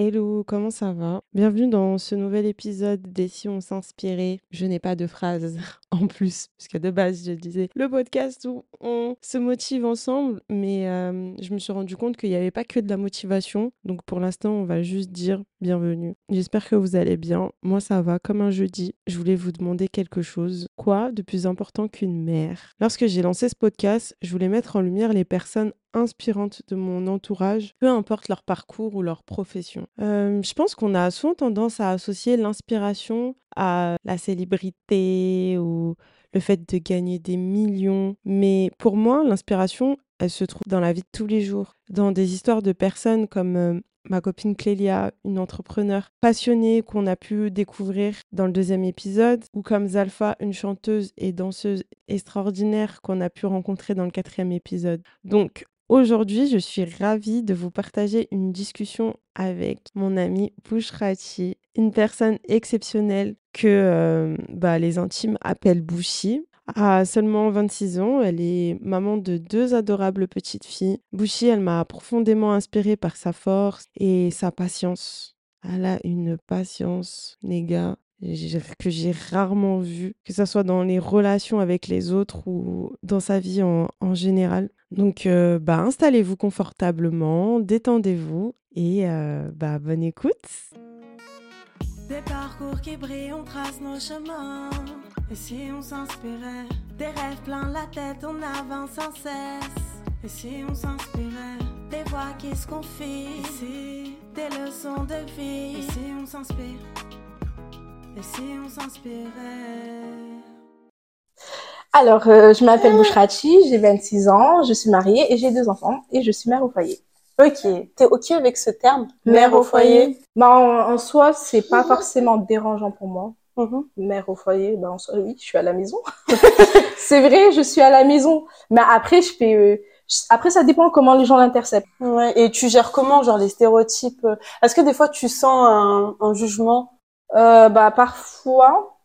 Hello, comment ça va? Bienvenue dans ce nouvel épisode des Si on. Je n'ai pas de phrase en plus, parce que de base, je disais le podcast où on se motive ensemble, mais je me suis rendu compte qu'il n'y avait pas que de la motivation. Donc pour l'instant, on va juste dire bienvenue. J'espère que vous allez bien. Moi, ça va comme un jeudi. Je voulais vous demander quelque chose. Quoi de plus important qu'une mère? Lorsque j'ai lancé ce podcast, je voulais mettre en lumière les personnes inspirantes de mon entourage, peu importe leur parcours ou leur profession. Euh, je pense qu'on a souvent tendance à associer l'inspiration à la célébrité ou le fait de gagner des millions. Mais pour moi, l'inspiration, elle se trouve dans la vie de tous les jours, dans des histoires de personnes comme euh, ma copine Clélia, une entrepreneure passionnée qu'on a pu découvrir dans le deuxième épisode, ou comme Zalfa, une chanteuse et danseuse extraordinaire qu'on a pu rencontrer dans le quatrième épisode. Donc, Aujourd'hui, je suis ravie de vous partager une discussion avec mon amie Bouchrati, une personne exceptionnelle que euh, bah, les intimes appellent Bouchi. À seulement 26 ans, elle est maman de deux adorables petites filles. Bouchi, elle m'a profondément inspirée par sa force et sa patience. Elle a une patience, les que j'ai rarement vue, que ce soit dans les relations avec les autres ou dans sa vie en, en général. Donc, euh, bah, installez-vous confortablement, détendez-vous et euh, bah, bonne écoute. Des parcours qui brillent, on trace nos chemins. Et si on s'inspirait Des rêves plein la tête, on avance sans cesse. Et si on s'inspirait Des voix qui se confient. Ici, des leçons de vie? Et si on s'inspire Et si on s'inspirait? Alors, euh, je m'appelle Bouchrachi, j'ai 26 ans, je suis mariée et j'ai deux enfants et je suis mère au foyer. Ok, t'es ok avec ce terme Mère, au foyer, Bah en, soi, c'est pas forcément dérangeant pour moi. Mhm. Mère au foyer, bah en soi, oui, je suis à la maison. c'est vrai, je suis à la maison. Mais après, je peux... Euh, après, ça dépend comment les gens l'interceptent. Ouais, et tu gères comment, genre les stéréotypes? Est-ce que des fois tu sens un, un jugement? Euh, Bah parfois,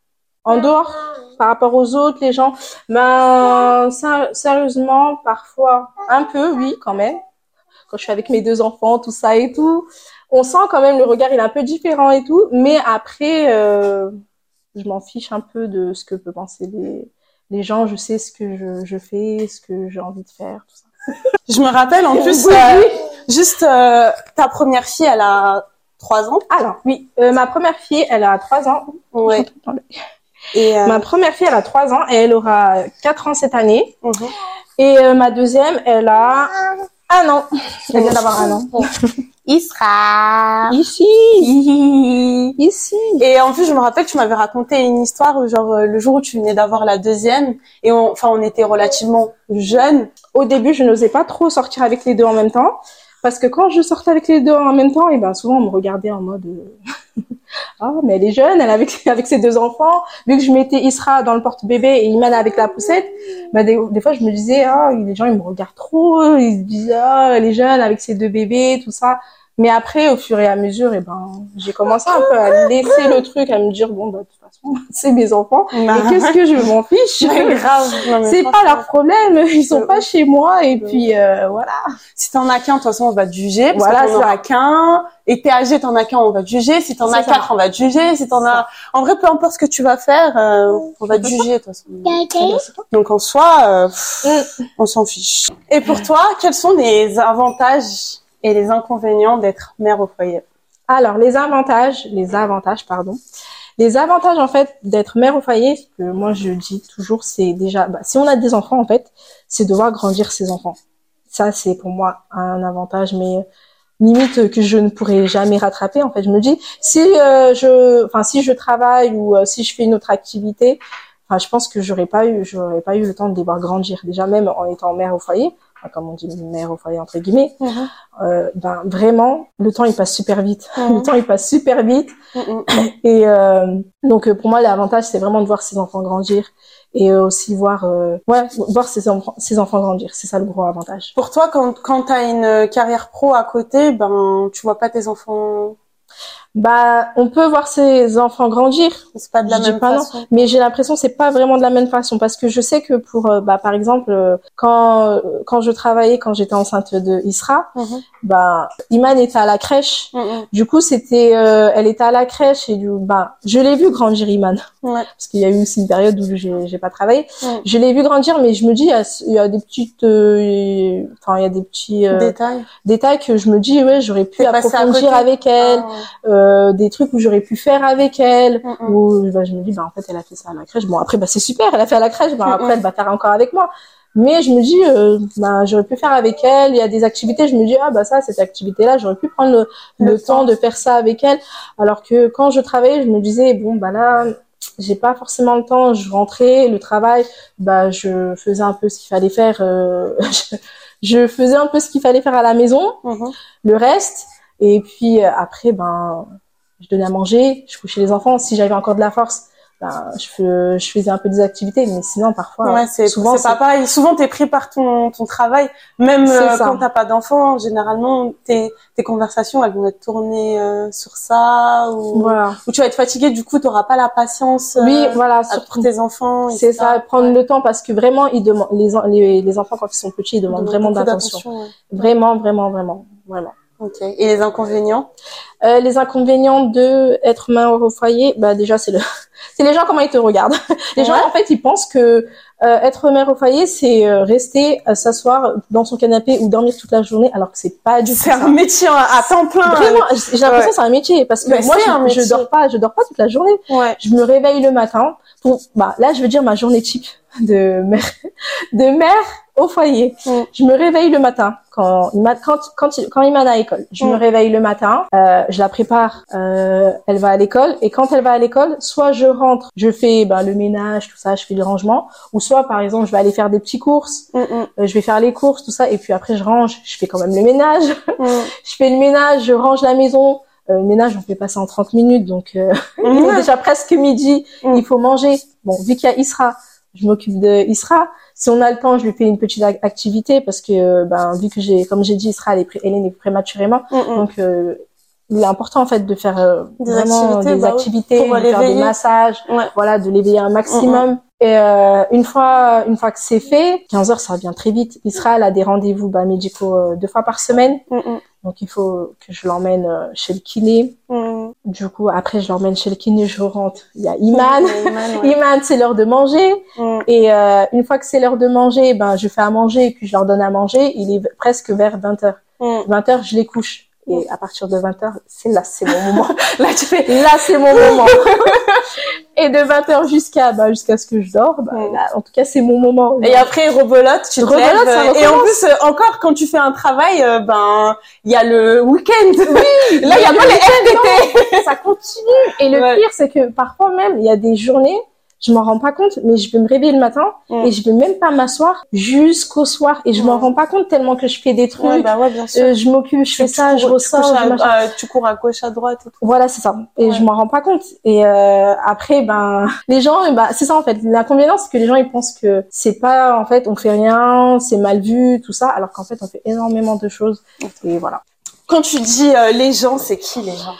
en dehors, par rapport aux autres, les gens, ben, sérieusement, parfois, un peu, oui, quand même. Quand je suis avec mes deux enfants, tout ça et tout, on sent quand même le regard, il est un peu différent et tout. Mais après, euh, je m'en fiche un peu de ce que peuvent penser les, les gens. Je sais ce que je, je fais, ce que j'ai envie de faire, tout ça. Je me rappelle en plus, euh, juste euh, ta première fille, elle a trois ans. Alors oui, euh, ma première fille, elle a trois ans. Ouais. Et euh, Ma première fille, elle a 3 ans et elle aura 4 ans cette année. Mhm. Et euh, ma deuxième, elle a un an. Elle vient d'avoir un an. Isra. Ici. Ici. Et en plus, je me rappelle que tu m'avais raconté une histoire, genre le jour où tu venais d'avoir la deuxième, et enfin, on était relativement jeunes. Au début, je n'osais pas trop sortir avec les deux en même temps. Parce que quand je sortais avec les deux en même temps, et ben souvent on me regardait en mode ah mais elle est jeune, elle est avec avec ses deux enfants. Vu que je mettais Isra dans le porte-bébé et Iman avec la poussette, ben des, des, fois je me disais ah les gens ils me regardent trop, ils se disent ah elle est jeune avec ses deux bébés tout ça. Mais après, au fur et à mesure, et eh ben, j'ai commencé un peu à laisser le truc, à me dire bon, bah, de toute façon, c'est mes enfants. Et bah. qu'est-ce que je m'en fiche? C'est pas leur problème. Ils sont pas chez moi. Et puis euh, voilà. Si t'en as qu'un, de toute façon, on va te juger. Parce voilà, que t'en qu'un. Et t'es âgé, t'en as qu'un, on va te juger. Si t'en as quatre, on va te juger. Si t'en as, en vrai, peu importe ce que tu vas faire, euh, on va te juger, de toute façon. Donc en soi, euh, mm. on s'en fiche. Et pour toi, quels sont les avantages et les inconvénients d'être mère au foyer Alors, les avantages, les avantages, pardon. Les avantages, en fait, d'être mère au foyer, que moi je dis toujours, c'est déjà, bah, si on a des enfants, en fait, c'est de voir grandir ses enfants. Ça, c'est pour moi un avantage, mais limite que je ne pourrais jamais rattraper. En fait, je me dis, si euh, je, enfin, si je travaille ou euh, si je fais une autre activité, enfin, je pense que j'aurais pas eu, j'aurais pas eu le temps de les voir grandir. Déjà, même en étant mère au foyer, comme on dit mère au foyer entre guillemets, mhm. euh, ben vraiment le temps il passe super vite. Le temps il passe super vite. Mhm. Et euh, donc pour moi l'avantage c'est vraiment de voir ses enfants grandir et aussi voir ouais voir ses enfants ses enfants grandir. C'est ça le gros avantage. Pour toi quand quand t'as une carrière pro à côté, ben tu vois pas tes enfants bah, on peut voir ses enfants grandir. C'est pas de la même façon. mais j'ai l'impression c'est pas vraiment de la même façon parce que je sais que pour, euh, bah, par exemple, euh, quand quand je travaillais, quand j'étais enceinte de Isra, mhm. bah, Iman était à la crèche. Mhm. Du coup, c'était, euh, elle était à la crèche et du, bah, je l'ai vu grandir Iman. Ouais. Parce qu'il y a eu aussi une période où j'ai j'ai pas travaillé. Je l'ai vu grandir, mais je me dis, il y a, des petites, enfin, il y a des petits détails, détails que je me dis, ouais, j'aurais pu approfondir avec elle. Ah, euh, des trucs où j'aurais pu faire avec elle. Mm, mm. ou bah, je me dis bah en fait elle a fait ça à la crèche. Bon après bah c'est super elle a fait à la crèche. Bah mm, après elle va faire encore avec moi. Mais je me dis euh, bah j'aurais pu faire avec elle. Il y a des activités je me dis ah bah ça cette activité là j'aurais pu prendre le, temps de faire ça avec elle. Alors que quand je travaillais je me disais bon bah là j'ai pas forcément le temps. Je rentrais le travail. Bah je faisais un peu ce qu'il fallait faire euh, je, faisais un peu ce qu'il fallait faire à la maison. Le reste et puis euh, après, ben, je donnais à manger, je couchais les enfants. Si j'avais encore de la force, ben, je, je faisais un peu des activités, mais sinon parfois, ouais, c'est souvent c'est pas pareil. Souvent t'es pris par ton ton travail, même euh, quand t'as pas d'enfants. Généralement, tes tes conversations elles vont être tournées euh, sur ça ou voilà. ou tu vas être fatigué. Du coup, t'auras pas la patience. oui, voilà, pour tes enfants. C'est ça, prendre le temps parce que vraiment ils demandent les les, les enfants quand ils sont petits ils demandent vraiment d'attention. Vraiment, vraiment, vraiment, vraiment. Et les inconvénients? Euh, Les inconvénients de être mère au foyer, bah déjà c'est le, c'est les gens comment ils te regardent. Les gens en fait ils pensent que euh, être mère au foyer c'est euh, rester s'asseoir dans son canapé ou dormir toute la journée, alors que c'est pas du tout. C'est un métier à temps plein. Vraiment, j'ai l'impression que c'est un métier parce que moi je, je, dors pas, je dors pas toute la journée. Ouais. Je me réveille le matin. Pour, bah là je veux dire ma journée type de mère, de mère au foyer. Mm. Je me réveille le matin quand il quand quand quand il m'a à l'école. Je me mm. réveille le matin, euh, je la prépare, euh, elle va à l'école et quand elle va à l'école, soit je rentre, je fais ben, le ménage, tout ça, je fais le rangement, ou soit par exemple je vais aller faire des petites courses, mm, euh, je vais faire les courses, tout ça, et puis après je range, je fais quand même le ménage, je fais le ménage, je range la maison. Euh, le ménage, on fait pas ça en 30 minutes, donc euh, il est déjà presque midi, il faut manger. Bon, vu qu'il y a Isra, je m'occupe de Isra. Si on a le temps, je lui fais une petite activité parce que, ben, vu que j'ai, comme j'ai dit, Isra, elle est, elle est prématurément, mm, mm. donc euh, il est important en fait de faire euh, des vraiment activités, des bah activités, de faire des massages, voilà, de l'éveiller un maximum. Mm, Et euh, une fois, une fois que c'est fait, 15 heures, ça revient très vite. Isra, elle a des rendez-vous bah, médicaux deux fois par semaine. Donc il faut que je l'emmène euh, chez le kiné. Mm. Du coup, après je l'emmène chez le kiné, je rentre. Il y a Iman. Iman, c'est l'heure de manger. Mm. Et euh, une fois que c'est l'heure de manger, ben je fais à manger et puis je leur donne à manger. Il est presque vers 20 h 20 h je les couche. Et à partir de 20 h c'est là, c'est mon moment. là, tu fais, là, c'est mon moment. et de 20h jusqu'à bah, jusqu'à ce que je dors bah, en tout cas c'est mon moment. Et après rebolote tu te lèves et en plus euh, encore quand tu fais un travail euh, ben il y a le week-end. Oui, là il y a pas les RTT ça continue. Et le pire c'est que parfois même il y a des journées je m'en rends pas compte, mais je vais me réveiller le matin et je vais même pas m'asseoir jusqu'au soir et je m'en rends pas compte tellement que je fais des trucs. bah ouais, bien sûr. Euh, je m'occupe, je fais ça, je ressors. Tu, cours à gauche, à droite. Et tout. Voilà, c'est ça. Et je m'en rends pas compte. Et euh, après, ben, les gens, bah, c'est ça en fait. L'inconvénient, c'est que les gens ils pensent que c'est pas en fait, on fait rien, c'est mal vu, tout ça, alors qu'en fait, on fait énormément de choses. Et voilà. Quand tu dis euh, les gens, c'est qui les gens?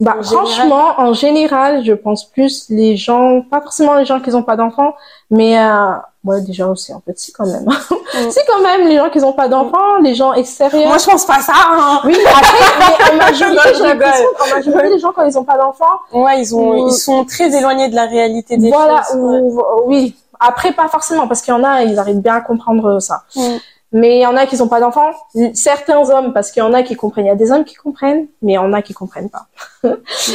Bah, franchement, en général, je pense plus les gens, pas forcément les gens qui n'ont pas d'enfants, mais euh, ouais, déjà aussi en fait, si quand même. Mm. si quand même les gens qui n'ont pas d'enfants, les gens extérieurs. Moi, je pense pas ça. Hein. Oui, après, mais en majorité, j'ai l'impression qu'en majorité, les gens quand ils n'ont pas d'enfants, ouais, ils ont, ils sont très éloignés de la réalité des voilà, choses. Voilà, oui. Après, pas forcément, parce qu'il y en a, ils arrivent bien à comprendre ça. Mm. Mais il y en a qui n'ont pas d'enfants. Certains hommes, parce qu'il y en a qui comprennent. Il y a des hommes qui comprennent, mais il y en a qui comprennent pas.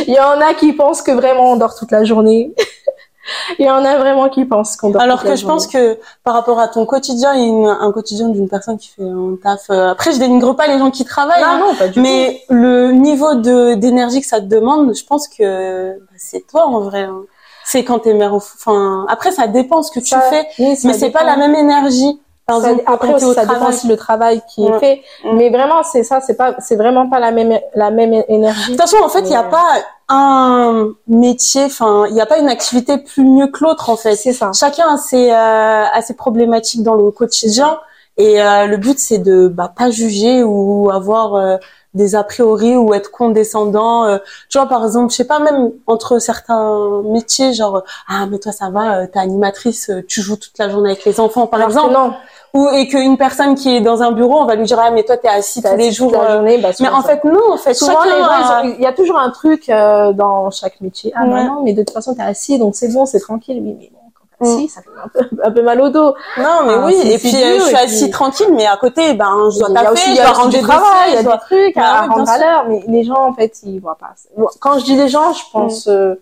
il y en a qui pensent que vraiment on dort toute la journée. il y en a vraiment qui pensent qu'on dort Alors toute la que je pense que par rapport à ton quotidien, il y a un quotidien d'une personne qui fait un taf. Euh, après, je dénigre pas les gens qui travaillent. Non, non, pas du mais le niveau de d'énergie que ça te demande, je pense que bah, c'est toi en vrai. Hein. C'est quand t'es mère. Enfin, après, ça dépend ce que tu fais, mais c'est pas la même énergie après aussi, ça dépend aussi le travail qui est fait, mm. mais vraiment c'est ça, c'est pas, c'est vraiment pas la même la même énergie. De toute façon, en fait, il n'y a pas un métier, enfin, il n'y a pas une activité plus mieux que l'autre en fait. C'est ça. Chacun a ses euh, a ses problématiques dans le quotidien et euh, le but c'est de bah, pas juger ou avoir euh, des a priori ou être condescendant. Euh, tu vois, par exemple, je sais pas, même entre certains métiers, genre ah mais toi ça va, euh, t'es animatrice, euh, tu joues toute la journée avec les enfants, par exemple. Non. Ou et qu'une personne qui est dans un bureau, on va lui dire ah mais toi t'es assis tous les jours. La journée, bah, mais en fait non, en fait souvent les gens, il y a toujours un truc dans chaque métier. Ah non, mais de toute façon t'es assis donc c'est bon, c'est tranquille. Oui, mais bon. Si, ça fait un peu, un peu, mal au dos. Non, mais oui. Et puis, euh, je suis assis tranquille, mais à côté, ben, je dois taper, je dois rendre du travail, il y a des trucs à rendre à l'heure. Mais les gens, en fait, ils voient pas. Quand je dis les gens, je pense, mm. euh,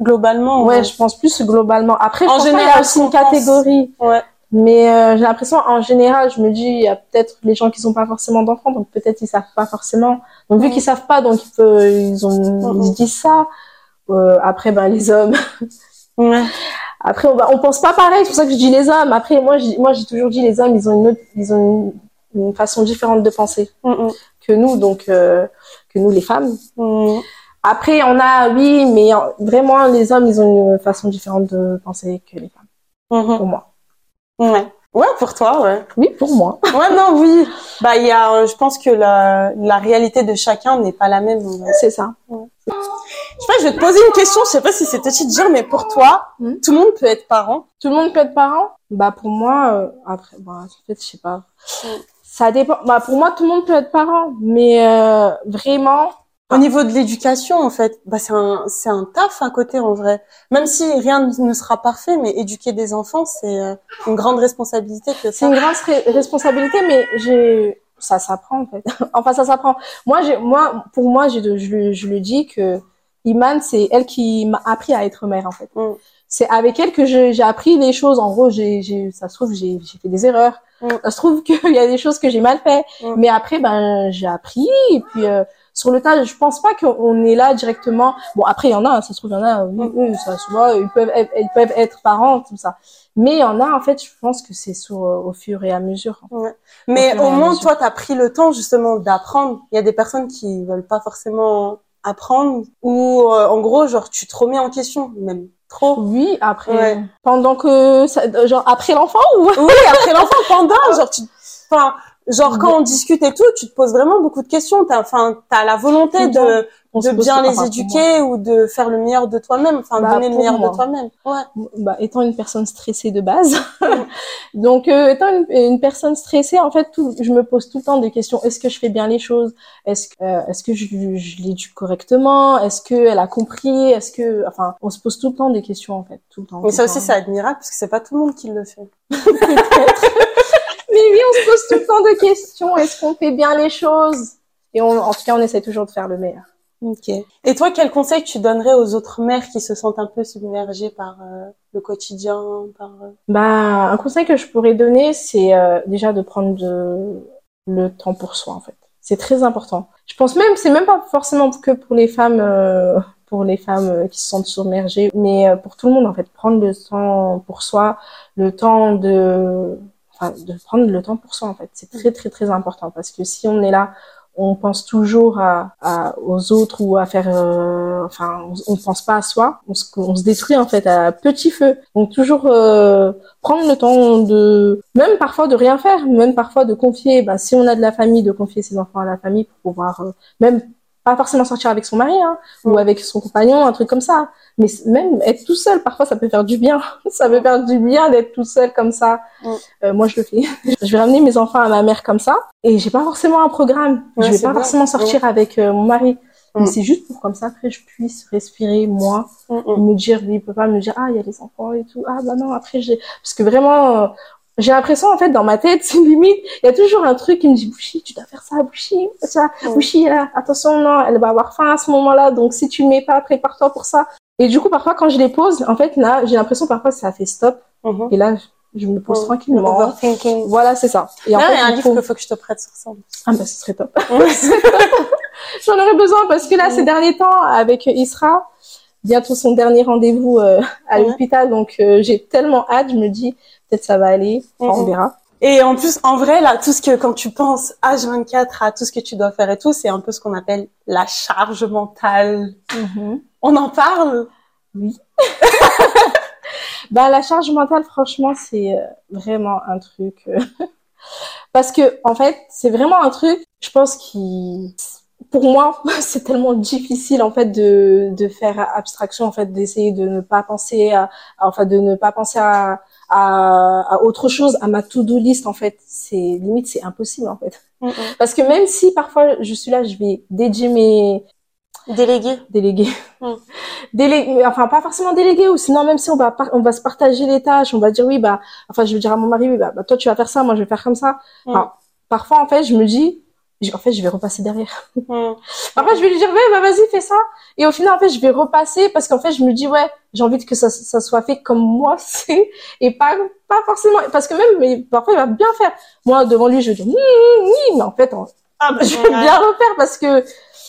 globalement. Ouais, je pense plus globalement. Après, en général, il y a aussi une catégorie. Ouais. Mais euh, j'ai l'impression, en général, je me dis, il y a peut-être les gens qui sont pas forcément d'enfants, donc peut-être ils savent pas forcément. Donc vu mm. qu'ils savent pas, donc ils, peuvent, ils ont, ils disent ça. Euh, après, ben les hommes. ouais. Après, on, va, on pense pas pareil, c'est pour ça que je dis les hommes. Après, moi, moi, j'ai toujours dit les hommes, ils ont une autre, ils ont une, façon différente de penser mm, mm. que nous, donc euh, que nous les femmes. Mm. Après, on a, oui, mais vraiment, les hommes, ils ont une façon différente de penser que les femmes. Mm-hmm. Pour moi. Ouais. Ouais, pour toi, ouais. Oui, pour moi. ouais, non, oui. Bah, il y a, euh, je pense que la, la réalité de chacun n'est pas la même. C'est ça. Je sais pas, je vais te poser une question. Je sais pas si c'est petit de dire, mais pour toi, hmm? tout le monde peut être parent. Tout le monde peut être parent? Bah, pour moi, euh, après, bah, en fait, je sais pas. Ça dépend. Bah, pour moi, tout le monde peut être parent, mais euh, vraiment, au niveau de l'éducation, en fait, bah c'est un c'est un taf à côté en vrai. Même si rien ne sera parfait, mais éduquer des enfants, c'est euh, une grande responsabilité que C'est une grande responsabilité, mais j'ai ça s'apprend en fait. enfin ça s'apprend. Moi j'ai moi pour moi je, je, je le dis que Iman c'est elle qui m'a appris à être mère en fait. Mm. C'est avec elle que j'ai appris les choses. En gros, j'ai ça se trouve j'ai j'ai fait des erreurs. Mm. Ça se trouve qu'il y a des choses que j'ai mal fait, mm. mais après ben j'ai appris et puis euh, sur le tas, je pense pas qu'on est là directement. Bon, après, il y en a, ça se trouve, il y en a, oui, ça se voit, ils peuvent, être, ils peuvent être parents, tout ça. Mais il y en a, en fait, je pense que c'est sur, au fur et à mesure. Mais au, moins, toi, tu as pris le temps, justement, d'apprendre. Il y a des personnes qui veulent pas forcément apprendre ou, euh, en gros, genre, tu te remets en question, même. Trop. Oui, après. Pendant que, ça, genre, après l'enfant ou? Oui, après l'enfant, pendant, genre, tu, enfin, Genre quand on discute et tout, tu te poses vraiment beaucoup de questions. T'as, enfin, t'as la volonté de, de bien les éduquer ou de faire le meilleur de toi-même, enfin bah, donner le meilleur de toi-même. Ouais. Bah, étant une personne stressée de base, donc euh, étant une, personne stressée, en fait, tout, je me pose tout le temps des questions. Est-ce que je fais bien les choses? Est-ce que, euh, est-ce que je, je l'éduque correctement? Est-ce que elle a compris? Est-ce que, enfin, on se pose tout le temps des questions en fait, tout le temps. Mais ça aussi, c'est admirable parce que c'est pas tout le monde qui le fait. On se pose tout le temps de questions. Est-ce qu'on fait bien les choses? Et on, en tout cas, on essaie toujours de faire le meilleur. Ok. Et toi, quel conseil tu donnerais aux autres mères qui se sentent un peu submergées par euh, le quotidien, par euh? Bah, un conseil que je pourrais donner, c'est euh, déjà de prendre de... le temps pour soi, en fait. C'est très important. Je pense même, c'est même pas forcément que pour les femmes, pour les femmes qui se sentent submergées, mais pour tout le monde, en fait, prendre le temps pour soi, le temps de de prendre le temps pour soi en fait. C'est très très très important parce que si on est là, on pense toujours à, aux autres ou à faire, euh, enfin, on, on, pense pas à soi. On se, on se, détruit en fait à petit feu. Donc toujours euh, prendre le temps de, même parfois de rien faire, même parfois de confier. Ben, si on a de la famille, de confier ses enfants à la famille pour pouvoir euh, même pas forcément sortir avec son mari hein, ou avec son compagnon, un truc comme ça. Mais même être tout seul, parfois, ça peut faire du bien. ça peut faire du bien d'être tout seul comme ça. Euh, moi, je le fais. je vais ramener mes enfants à ma mère comme ça, et j'ai pas forcément un programme. je vais pas forcément sortir avec euh, mon mari. Mais c'est juste pour comme ça après je puisse respirer moi, me dire lui il peut pas me dire ah il y a les enfants et tout ah bah non après j'ai parce que vraiment j'ai l'impression en fait dans ma tête c'est limite il y a toujours un truc qui me dit Bouchi tu dois faire ça Bouchi ça Bouchi là attention non elle va avoir faim à ce moment-là donc si tu mets pas prépare-toi pour ça. Et du coup parfois quand je les pose en fait là j'ai l'impression parfois ça fait stop. Mm-hmm. et là je me pose mm-hmm. tranquillement. Voilà c'est ça. Et en fait, il y a un livre qu'il faut que je te prête sur ça ah bah ce serait top. J'en aurais besoin parce que là ces derniers temps avec Isra bientôt son dernier rendez-vous euh, à l'hôpital donc euh, j'ai tellement hâte je me dis peut-être ça va aller, on verra. Et en plus, en vrai, là, tout ce que, quand tu penses H24 à tout ce que tu dois faire et tout, c'est un peu ce qu'on appelle la charge mentale. Mhm. On en parle? Oui. bah, la charge mentale, franchement, c'est euh, vraiment un truc, euh, parce que, en fait, c'est vraiment un truc, je pense, qui, pour moi, c'est tellement difficile en fait de, de faire abstraction en fait, d'essayer de ne pas penser à, enfin de ne pas penser à, à, à autre chose, à ma to-do list en fait. C'est limite c'est impossible en fait. Parce que même si parfois je suis là, je vais dédier mes déléguer déléguer mm. déléguer enfin pas forcément déléguer ou sinon même si on va on va se partager les tâches on va dire oui bah enfin je vais dire à mon mari oui bah, bah toi tu vas faire ça moi je vais faire comme ça enfin, parfois en fait je me dis en fait, je vais repasser derrière. Hmm. Après, je vais lui dire, ouais, bah, vas-y, fais ça. Et au final, en fait, je vais repasser parce qu'en fait, je me dis, ouais, j'ai envie que ça, ça soit fait comme moi c'est et pas, pas forcément, parce que même, mais parfois, il va bien faire. Moi, devant lui, je vais dire, oui, mais en fait, ah, bah, je vais bien refaire parce que.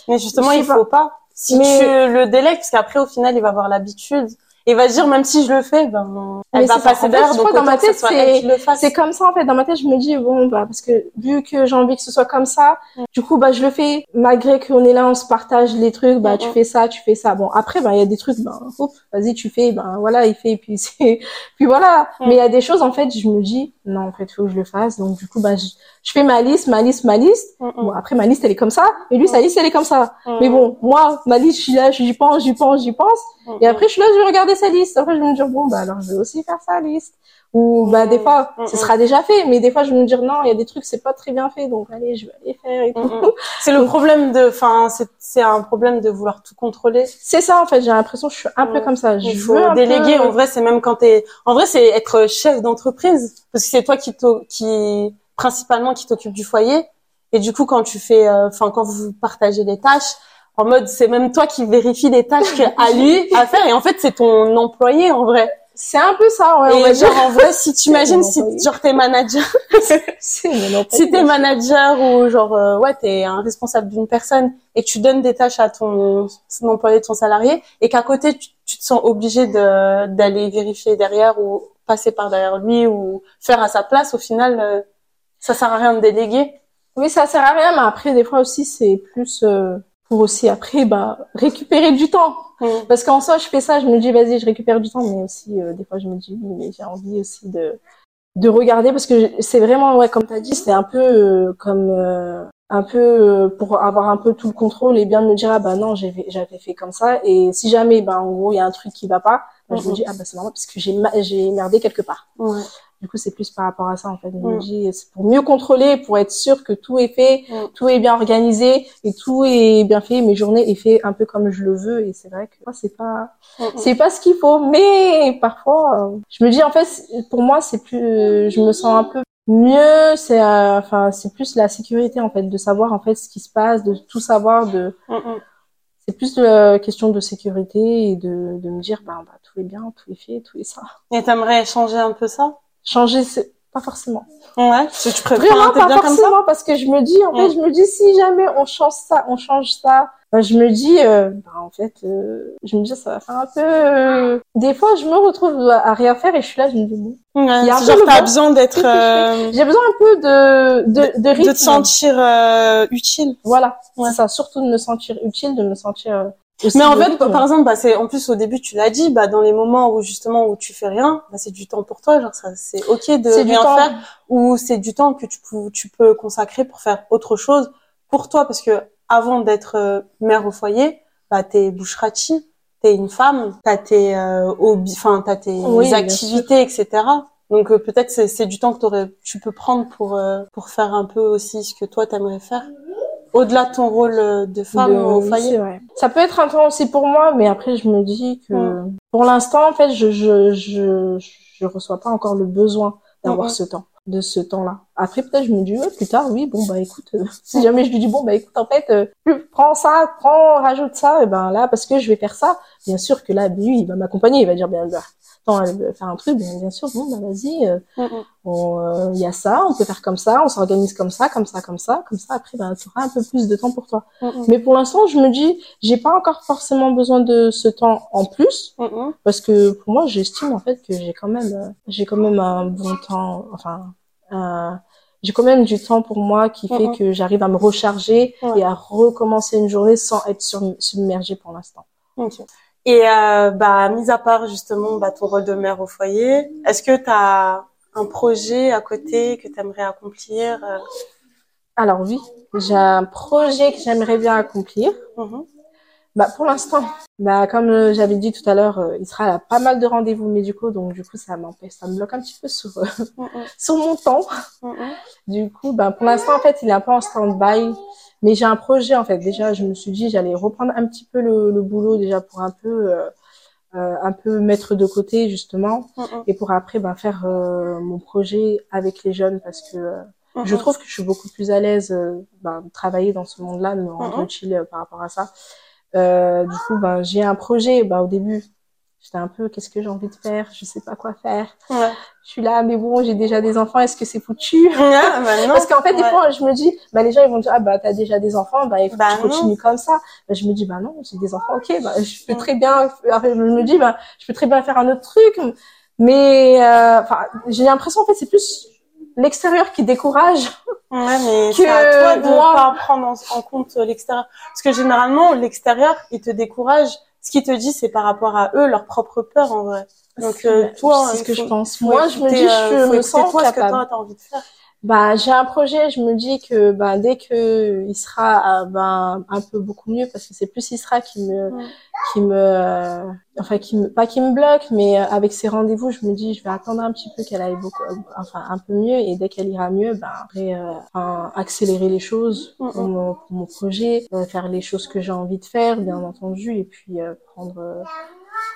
Mais justement, il faut pas. Si tu le délègues, parce qu'après, au final, il va avoir l'habitude et va dire même si je le fais ben elle va passer derrière donc dans ma tête c'est c'est comme ça en fait. Dans ma tête je me dis bon bah parce que vu que j'ai envie que ce soit comme ça mm. du coup bah je le fais. Malgré qu'on est là on se partage les trucs bah tu fais ça tu fais ça. Bon après bah il y a des trucs ben vas-y tu fais ben voilà il fait puis c'est puis voilà. Mm. mais il y a des choses en fait je me dis non en fait faut que je le fasse. Donc du coup bah je, je fais ma liste ma liste ma liste. Bon après ma liste elle est comme ça. Et lui sa liste elle est comme ça. Mais bon moi ma liste je suis là j'y pense j'y pense j'y pense et après je suis là je vais regarder sa liste. Après, je vais me dire, bon, bah, alors, je vais aussi faire sa liste. Ou, bah, des fois, ce sera déjà fait. Mais des fois, je vais me dire, non, il y a des trucs, c'est pas très bien fait. Donc, allez, je vais aller faire et tout. C'est le problème de, enfin, c'est un problème de vouloir tout contrôler. C'est ça, en fait. J'ai l'impression que je suis un peu comme ça. Je il faut déléguer. En vrai, c'est même quand t'es, en vrai, c'est être chef d'entreprise. Parce que c'est toi qui, qui, principalement, qui t'occupe du foyer. Et du coup, quand tu fais, euh, enfin, quand vous partagez les tâches, en mode c'est même toi qui vérifie les tâches à lui à faire et en fait c'est ton employé en vrai. C'est un peu ça ouais et genre en vrai si tu imagines si genre t'es manager si t'es manager ou genre euh, ouais t'es un responsable d'une personne et tu donnes des tâches à ton, ton employé ton salarié et qu'à côté tu, te sens obligé de d'aller vérifier derrière ou passer par derrière lui ou faire à sa place au final euh, ça sert à rien de déléguer. Oui ça sert à rien mais après des fois aussi c'est plus euh, pour aussi après bah récupérer du temps mm. parce qu'en soi je fais ça je me dis vas-y je récupère du temps mais aussi euh, des fois je me dis oui mais j'ai envie aussi de de regarder parce que c'est vraiment ouais comme tu as dit c'est un peu euh, comme euh, un peu pour avoir un peu tout le contrôle et bien me dire ah bah non j'avais j'avais fait comme ça et si jamais bah en gros il y a un truc qui va pas bah, je me dis ah bah c'est normal parce que j'ai j'ai merdé quelque part. Du coup, c'est plus par rapport à ça, en fait. Mm. c'est pour mieux contrôler, pour être sûr que tout est fait, mm. tout est bien organisé et tout est bien fait. Mes journées est fait un peu comme je le veux. Et c'est vrai que moi, c'est pas, mm, c'est pas ce qu'il faut. Mais parfois, euh, je me dis, en fait, pour moi, c'est plus, je me sens un peu mieux. C'est, euh, enfin, c'est plus la sécurité, en fait, de savoir, en fait, ce qui se passe, de tout savoir, de, c'est plus la question de sécurité et de, de me dire, bah, bah, tout est bien, tout est fait, tout est ça. Et t'aimerais changer un peu ça? Changer pas forcément. Ouais. Tu préfères vraiment pas forcément parce que je me dis en fait je me dis si jamais on change ça on change ça ben, je me dis euh, ben, en fait euh, je me dis ça va faire un peu euh, des fois je me retrouve à rien faire et je suis là je me dis bon. Ouais, il y a genre t'as besoin d'être j'ai besoin un peu de de de, rythme. de te sentir utile. Voilà c'est ça. Surtout de me sentir utile de me sentir mais en fait, par exemple, bah, c'est en plus au début tu l'as dit, bah dans les moments où justement où tu fais rien, bah, c'est du temps pour toi, genre ça c'est ok de rien faire, ou c'est du temps que tu peux tu peux consacrer pour faire autre chose pour toi, parce que avant d'être euh, mère au foyer, bah t'es boucherati, t'es une femme, t'as tes euh, hobbies, enfin t'as tes activités, etc. Donc euh, peut-être c'est c'est du temps que t'aurais tu peux prendre pour euh, pour faire un peu aussi ce que toi t'aimerais faire au-delà de ton rôle euh, de femme au foyer. Ça peut être un temps aussi pour moi, mais après je me dis que pour l'instant en fait je je je je reçois pas encore le besoin d'avoir ce temps de ce temps-là. Après peut-être je me dis ouais, plus tard oui bon bah écoute euh, si jamais je lui dis bon bah écoute en fait euh, prends ça prends rajoute ça et ben là parce que je vais faire ça bien sûr que là lui il va m'accompagner il va dire bien bah, faire un truc, bien, bien sûr, bon, bah, vas-y, euh, euh, il y a ça, on peut faire comme ça, on s'organise comme ça, comme ça, comme ça, comme ça. Après, bah, tu auras un peu plus de temps pour toi. Mais pour l'instant, je me dis, j'ai pas encore forcément besoin de ce temps en plus, parce que pour moi, j'estime en fait que j'ai quand même, euh, j'ai quand même un bon temps, enfin, j'ai quand même du temps pour moi qui fait que j'arrive à me recharger et à recommencer une journée sans être submergée pour l'instant. Et euh, bah, mis à part justement bah, ton rôle de mère au foyer, est-ce que tu as un projet à côté que tu aimerais accomplir euh, Alors oui, j'ai un projet que j'aimerais bien accomplir. Mhm. Bah, pour l'instant, bah, comme euh, j'avais dit tout à l'heure, euh, il sera à pas mal de rendez-vous médicaux, donc du coup, ça m'empêche, ça me bloque un petit peu sur, euh, sur mon temps. Du coup, bah, pour l'instant, en fait, il est un peu en stand-by. Mais j'ai un projet, en fait. Déjà, je me suis dit, j'allais reprendre un petit peu le, le, boulot déjà pour un peu, euh, un peu mettre de côté, justement. Et pour après, bah, faire mon projet avec les jeunes parce que je trouve que je suis beaucoup plus à l'aise bah, de travailler dans ce monde-là, de me rendre utile par rapport à ça. Euh, du coup, ben, j'ai un projet. Ben, au début, j'étais un peu, qu'est-ce que j'ai envie de faire? Je sais pas quoi faire. Ouais. Je suis là, mais bon, j'ai déjà des enfants. Est-ce que c'est foutu? Bah Parce qu'en fait, des fois, je me dis, bah, les gens ils vont dire, ah bah t'as déjà des enfants, bah il faut que tu continues comme ça. Bah, je me dis, bah non, j'ai des enfants, ok, bah je peux très bien. je me dis, bah je peux très bien faire un autre truc. Mais euh, enfin, j'ai l'impression en fait, c'est plus l'extérieur qui décourage. Ouais, mais c'est à toi de moi... pas prendre en, compte l'extérieur. Parce que généralement, l'extérieur, il te décourage. Ce qui te dit, c'est par rapport à eux, leur propre peur, en vrai. Donc, euh, toi, c'est ce que je pense. Moi, je me dis, je me sens toi, capable. Ce que toi, t'as envie de faire bah j'ai un projet je me dis que bah dès que il sera bah, un peu beaucoup mieux parce que c'est plus il sera qui me qui me enfin qui me pas qui me bloque mais avec ses rendez-vous je me dis je vais attendre un petit peu qu'elle aille beaucoup enfin un peu mieux et dès qu'elle ira mieux bah après euh, accélérer les choses pour, mon, pour mon projet euh, faire les choses que j'ai envie de faire bien entendu et puis euh, prendre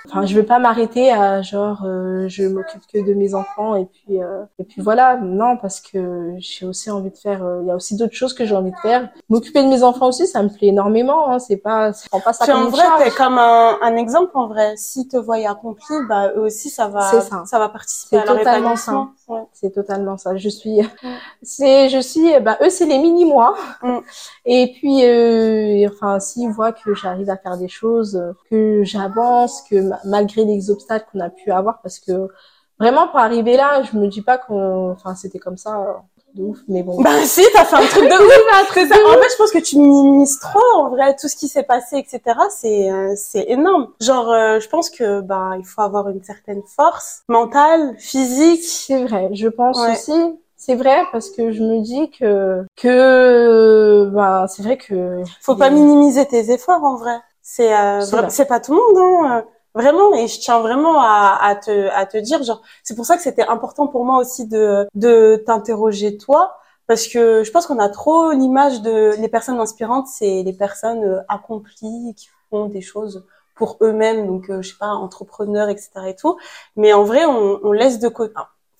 Enfin, je vais pas m'arrêter à genre euh, je m'occupe que de mes enfants et puis euh, et puis voilà. Non, parce que j'ai aussi envie de faire. Euh, il y a aussi d'autres choses que j'ai envie de faire. M'occuper de mes enfants aussi, ça me plaît énormément. Hein, c'est pas, prends pas ça comme en vrai, t'es comme un, un, exemple en vrai. Si te voient accompli, bah eux aussi ça va, ça. ça. va participer à leur totalement ça. Ouais. C'est totalement ça. Je suis, c'est, je suis, bah eux c'est les mini moi. Mm. Et puis, enfin, s'ils voient que j'arrive à faire des choses, que j'avance, que malgré les obstacles qu'on a pu avoir parce que vraiment pour arriver là, je me dis pas qu'on, enfin c'était comme ça de ouf, mais bon. Bah si, t'as fait un truc de ouf. Très ça. En fait, je pense que tu minimises trop en vrai tout ce qui s'est passé, etc. C'est euh, c'est énorme. Genre, euh, je pense que bah il faut avoir une certaine force mentale, physique. C'est vrai, je pense aussi. C'est vrai parce que je me dis que que bah c'est vrai que faut pas minimiser tes efforts en vrai. C'est euh, c'est pas tout le monde hein. Vraiment, et je tiens vraiment à, à, te, à te dire, genre, c'est pour ça que c'était important pour moi aussi de, de t'interroger toi, parce que je pense qu'on a trop l'image de les personnes inspirantes, c'est les personnes euh, accomplies qui font des choses pour eux-mêmes, donc euh, je sais pas, entrepreneurs, etc. et tout. Mais en vrai, on, on laisse de côté.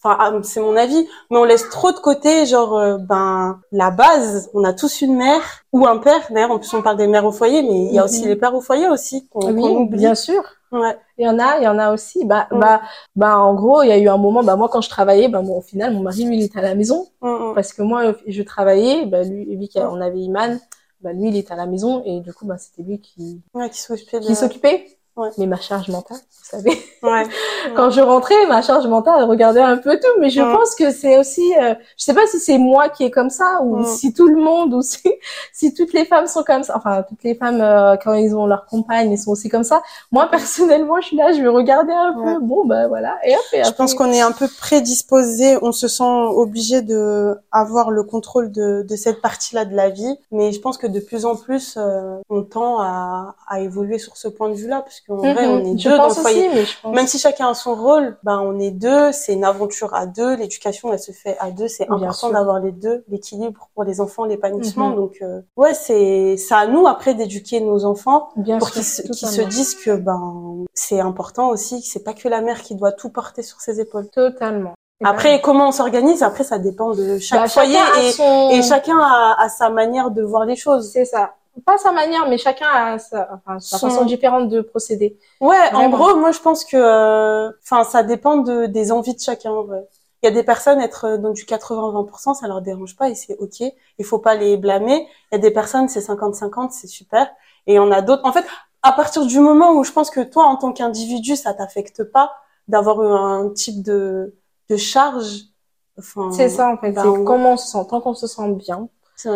Enfin, ah, c'est mon avis, mais on laisse trop de côté, genre, euh, ben, la base. On a tous une mère ou un père. D'ailleurs, en plus, on parle des mères au foyer, mais il y a aussi mhm. les pères au foyer aussi qu'on oui, oublie. Bien sûr. Ouais. Il y en a, il y en a aussi. Bah, mm. bah, bah, en gros, il y a eu un moment, bah, moi, quand je travaillais, bah, au final, mon mari, lui, il était à la maison. Mm, mm. Parce que moi, je travaillais, bah, lui, lui, on avait Iman, bah, lui, il était à la maison, et du coup, bah, c'était lui qui, ouais, qui s'occupait. Qui s'occupait. Ouais. Mais ma charge mentale, vous savez. Ouais. Quand je rentrais, ma charge mentale, elle regardait un peu tout. Mais je pense que c'est aussi, euh, je sais pas si c'est moi qui est comme ça ou si tout le monde ou si, si toutes les femmes sont comme ça. Enfin, toutes les femmes euh, quand ils ont leur compagne, ils sont aussi comme ça. Moi personnellement, je suis là, je vais regarder un peu. Bon ben voilà. Et après, je pense qu'on est un peu prédisposé. On se sent obligé de avoir le contrôle de, de cette partie-là de la vie. Mais je pense que de plus en plus, euh, on tend à, à évoluer sur ce point de vue-là parce qu'en vrai, on est deux dans le foyer. mais je pense... Même si chacun a son rôle, ben on est deux. C'est une aventure à deux. L'éducation, elle se fait à deux. C'est important d'avoir les deux, l'équilibre pour les enfants, l'épanouissement. Mhm. Donc euh, ouais, c'est c'est à nous après d'éduquer nos enfants pour qu'ils se disent que ben c'est important aussi. que C'est pas que la mère qui doit tout porter sur ses épaules. Totalement. Après, comment on s'organise, après, ça dépend de chaque bah, foyer et, et, chacun a, a, sa manière de voir les choses. C'est ça pas sa manière, mais chacun a sa, enfin, sa façon différente de procéder. Ouais, en gros, moi je pense que, euh, enfin, ça dépend de, des envies de chacun. Ouais. Il y a des personnes être dans du 80-20%, ça leur dérange pas et c'est ok. Il faut pas les blâmer. Il y a des personnes c'est 50-50, c'est super. Et on a d'autres. En fait, à partir du moment où je pense que toi, en tant qu'individu, ça t'affecte pas d'avoir un type de de charge. Enfin, c'est ça en fait. Ben, comment on se sent. Tant qu'on se sent bien,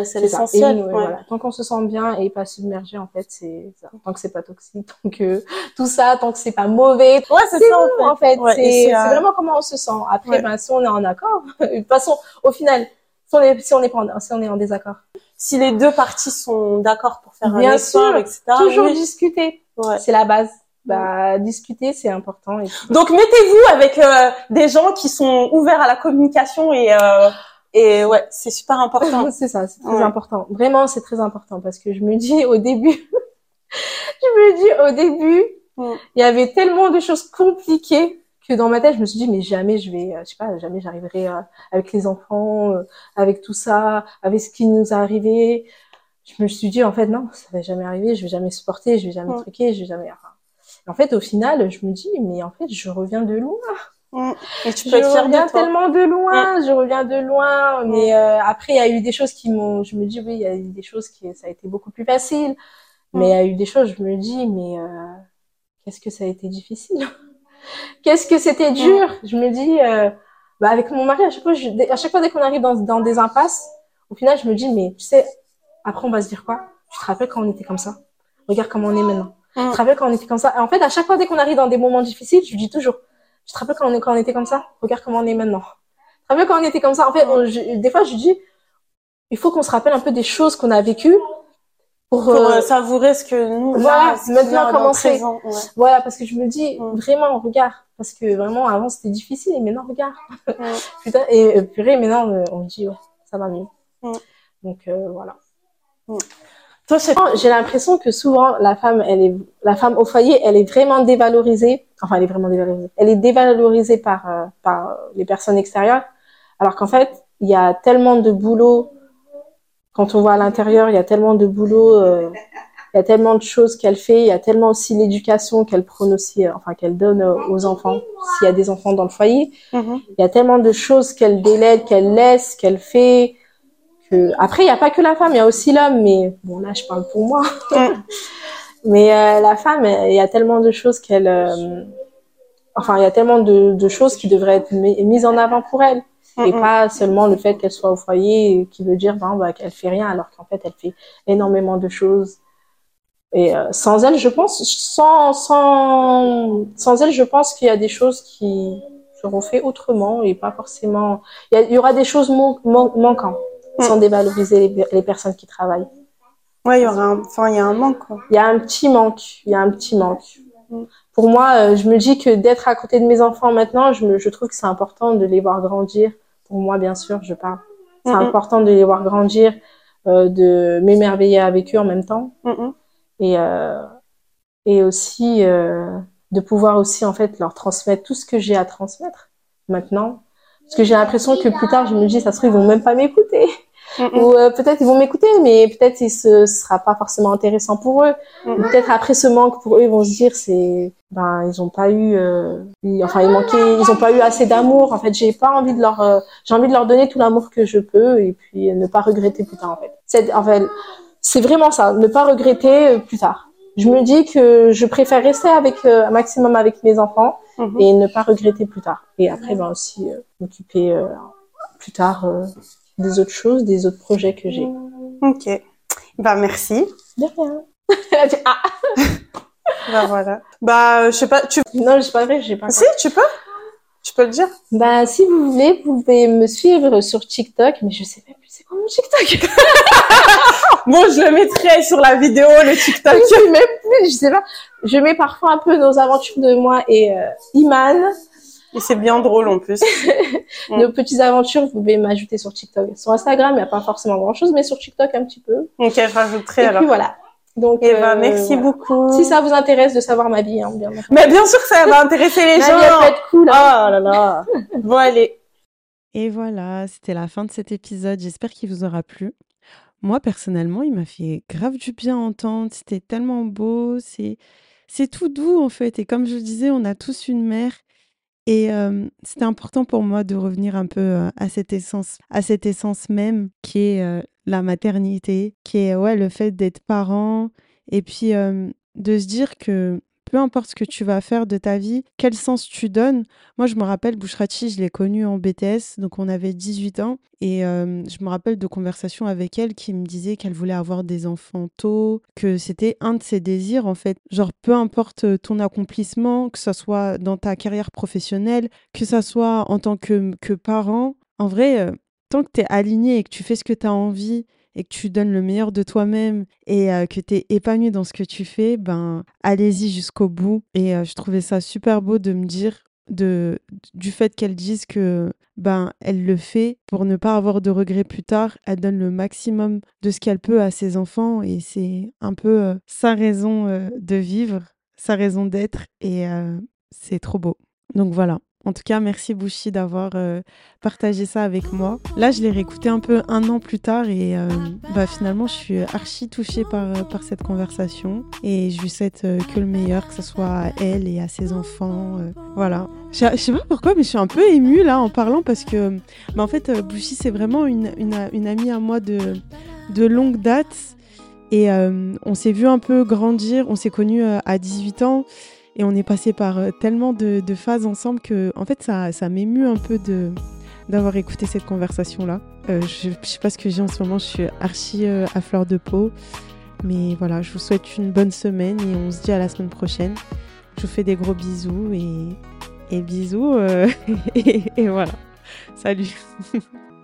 c'est l'essentiel. Ouais, voilà. Tant qu'on se sent bien et pas submergé, en fait, c'est tant que c'est pas toxique, tant que tout ça, tant que c'est pas mauvais. Ouais, c'est ça en fait. c'est c'est vraiment comment on se sent. Après, ben si on est en accord, de toute façon, au final, Si on est, si on est, en, si on est en désaccord. Si les deux parties sont d'accord pour faire Bien un effort, sûr, etc. Toujours discuter. Ouais. C'est la base. Bah, discuter, c'est important. Donc, mettez-vous avec euh, des gens qui sont ouverts à la communication et euh, et ouais, c'est super important. c'est ça, c'est très important. Vraiment, c'est très important parce que je me dis au début, je me dis au début, il y avait tellement de choses compliquées que dans ma tête, je me suis dit, mais jamais je vais, euh, je sais pas, jamais j'arriverai euh, avec les enfants, euh, avec tout ça, avec ce qui nous a arrivé. Je me suis dit, en fait, non, ça va jamais arriver, je vais jamais supporter, je vais jamais truquer, je vais jamais. En fait, au final, je me dis, mais en fait, je reviens de loin. Et tu peux je reviens tellement de loin, je reviens de loin. Mais après, il y a eu des choses qui m'ont. Je me dis oui, il y a eu des choses qui ça a été beaucoup plus facile. Mais il y a eu des choses, je me dis mais qu'est-ce que ça a été difficile? Qu'est-ce que c'était dur? Je me dis, euh, bah avec mon mari, à chaque fois, je, à chaque fois dès qu'on arrive dans, dans des impasses, au final, je me dis, mais tu sais, après on va se dire quoi? Tu te rappelles quand on était comme ça? Regarde comment on est maintenant. Tu te rappelles quand on était comme ça? Et en fait, à chaque fois dès qu'on arrive dans des moments difficiles, je dis toujours, tu te rappelles quand on, est, quand on était comme ça? Regarde comment on est maintenant. Tu te rappelles quand on était comme ça? En fait, des fois, je dis, il faut qu'on se rappelle un peu des choses qu'on a vécues pour, euh, euh, savourer ce que nous voilà maintenant commencer voilà parce que je me dis mm. vraiment regarde parce que vraiment avant c'était difficile et maintenant regarde putain et euh, purée maintenant on me dit ouais, ça va mieux mm. donc voilà mm. Toi j'ai l'impression que souvent la femme elle est la femme au foyer elle est vraiment dévalorisée enfin elle est vraiment dévalorisée elle est dévalorisée par par les personnes extérieures alors qu'en fait il y a tellement de boulot quand on voit à l'intérieur, il y a tellement de boulot, euh, il y a tellement de choses qu'elle fait, il y a tellement aussi l'éducation qu'elle prône aussi, euh, enfin qu'elle donne euh, aux enfants, s'il y a des enfants dans le foyer. Mm-hmm. Il y a tellement de choses qu'elle délègue, qu'elle laisse, qu'elle fait. Que... Après, il n'y a pas que la femme, il y a aussi l'homme, mais bon là, je parle pour moi. Mais la femme, il y a tellement de choses qu'elle, enfin, il y a tellement de, de choses qui devraient être mises en avant pour elle et pas seulement le fait qu'elle soit au foyer qui veut dire ben, bah, qu'elle fait rien alors qu'en fait elle fait énormément de choses et euh, sans elle je pense sans sans sans elle je pense qu'il y a des choses qui seront faites autrement et pas forcément il y, aura des choses manquantes mm. Sans dévaloriser les, les, personnes qui travaillent ouais il y aura un enfin il y a un manque il y a un petit manque il y a un petit manque mm pour moi, euh, je me dis que d'être à côté de mes enfants maintenant, je, me, je trouve que c'est important de les voir grandir, pour moi, bien sûr, je parle. C'est important de les voir grandir, euh, de m'émerveiller avec eux en même temps. Et, euh, et aussi de pouvoir aussi, en fait, leur transmettre tout ce que j'ai à transmettre maintenant. Parce que j'ai l'impression que plus tard, je me dis, ça se trouve, ils vont même pas m'écouter. Ou euh, peut-être ils vont m'écouter, mais peut-être ce sera pas forcément intéressant pour eux. Peut-être après ce manque pour eux, ils vont se dire c'est ben ils ont pas eu euh, enfin ils manquaient ils ont pas eu assez d'amour. En fait j'ai pas envie de leur euh, j'ai envie de leur donner tout l'amour que je peux et puis ne pas regretter plus tard en fait. C'est en fait c'est vraiment ça ne pas regretter plus tard. Je me dis que je préfère rester avec un maximum avec mes enfants mhm. et ne pas regretter plus tard. Et après ben aussi m'occuper plus tard des autres choses, des autres projets que j'ai. Ok. Bah merci. De rien. ah. bah voilà. Bah je sais pas. Tu... Non, sais pas vrai, j'ai pas. Si, tu peux. Tu peux le dire. Bah si vous voulez, vous pouvez me suivre sur TikTok, mais je sais même plus c'est quoi mon TikTok. bon, je le mettrai sur la vidéo le TikTok. je sais même plus, je sais pas. Je mets parfois un peu nos aventures de moi et euh, Iman. Et c'est bien drôle en plus. Nos petites aventures, vous pouvez m'ajouter sur TikTok. Sur Instagram, il n'y a pas forcément grand chose, mais sur TikTok un petit peu. Ok, je rajouterai Et alors. Puis voilà. Donc, eh ben, merci beaucoup. Si ça vous intéresse de savoir ma vie, hein, bien. Mais bien sûr que ça va intéresser les gens. Ma vie être cool. Hein. Oh là là. bon allez. Et voilà, c'était la fin de cet épisode. J'espère qu'il vous aura plu. Moi personnellement, il m'a fait grave du bien entendre. C'était tellement beau. C'est c'est tout doux en fait. Et comme je le disais, on a tous une mère et c'était important pour moi de revenir un peu à cette essence, à cette essence même qui est la maternité, qui est ouais le fait d'être parent et puis de se dire que peu importe ce que tu vas faire de ta vie, quel sens tu donnes. Moi, je me rappelle, Bouchrati, je l'ai connue en BTS, donc on avait 18 ans, et je me rappelle de conversations avec elle qui me disait qu'elle voulait avoir des enfants tôt, que c'était un de ses désirs, en fait. Genre, peu importe ton accomplissement, que ce soit dans ta carrière professionnelle, que ce soit en tant que, que parent, en vrai, tant que tu es aligné et que tu fais ce que tu as envie et que tu donnes le meilleur de toi-même et euh, que tu es épanoui dans ce que tu fais, ben allez-y jusqu'au bout. Et euh, je trouvais ça super beau de me dire de, du fait qu'elle dise que ben elle le fait pour ne pas avoir de regrets plus tard. Elle donne le maximum de ce qu'elle peut à ses enfants et c'est un peu euh, sa raison de vivre, sa raison d'être et c'est trop beau. Donc voilà. En tout cas, merci Bouchi d'avoir euh, partagé ça avec moi. Là, je l'ai réécouté un peu un an plus tard et euh, bah, finalement, je suis archi touchée par, euh, par cette conversation et je lui souhaite que le meilleur, que ce soit à elle et à ses enfants. voilà. Je, ne sais pas pourquoi, mais je suis un peu émue là en parlant parce que, bah, en fait, Bouchi, c'est vraiment une, une, amie à moi de, de longue date et on s'est vu un peu grandir. On s'est connus à 18 ans. Et on est passé par euh, tellement de, phases ensemble que, en fait, ça, ça m'émue un peu de d'avoir écouté cette conversation-là. Euh, je, ne sais pas ce que j'ai en ce moment, je suis archi euh, à fleur de peau. Mais voilà, je vous souhaite une bonne semaine et on se dit à la semaine prochaine. Je vous fais des gros bisous et, et bisous. et voilà. Salut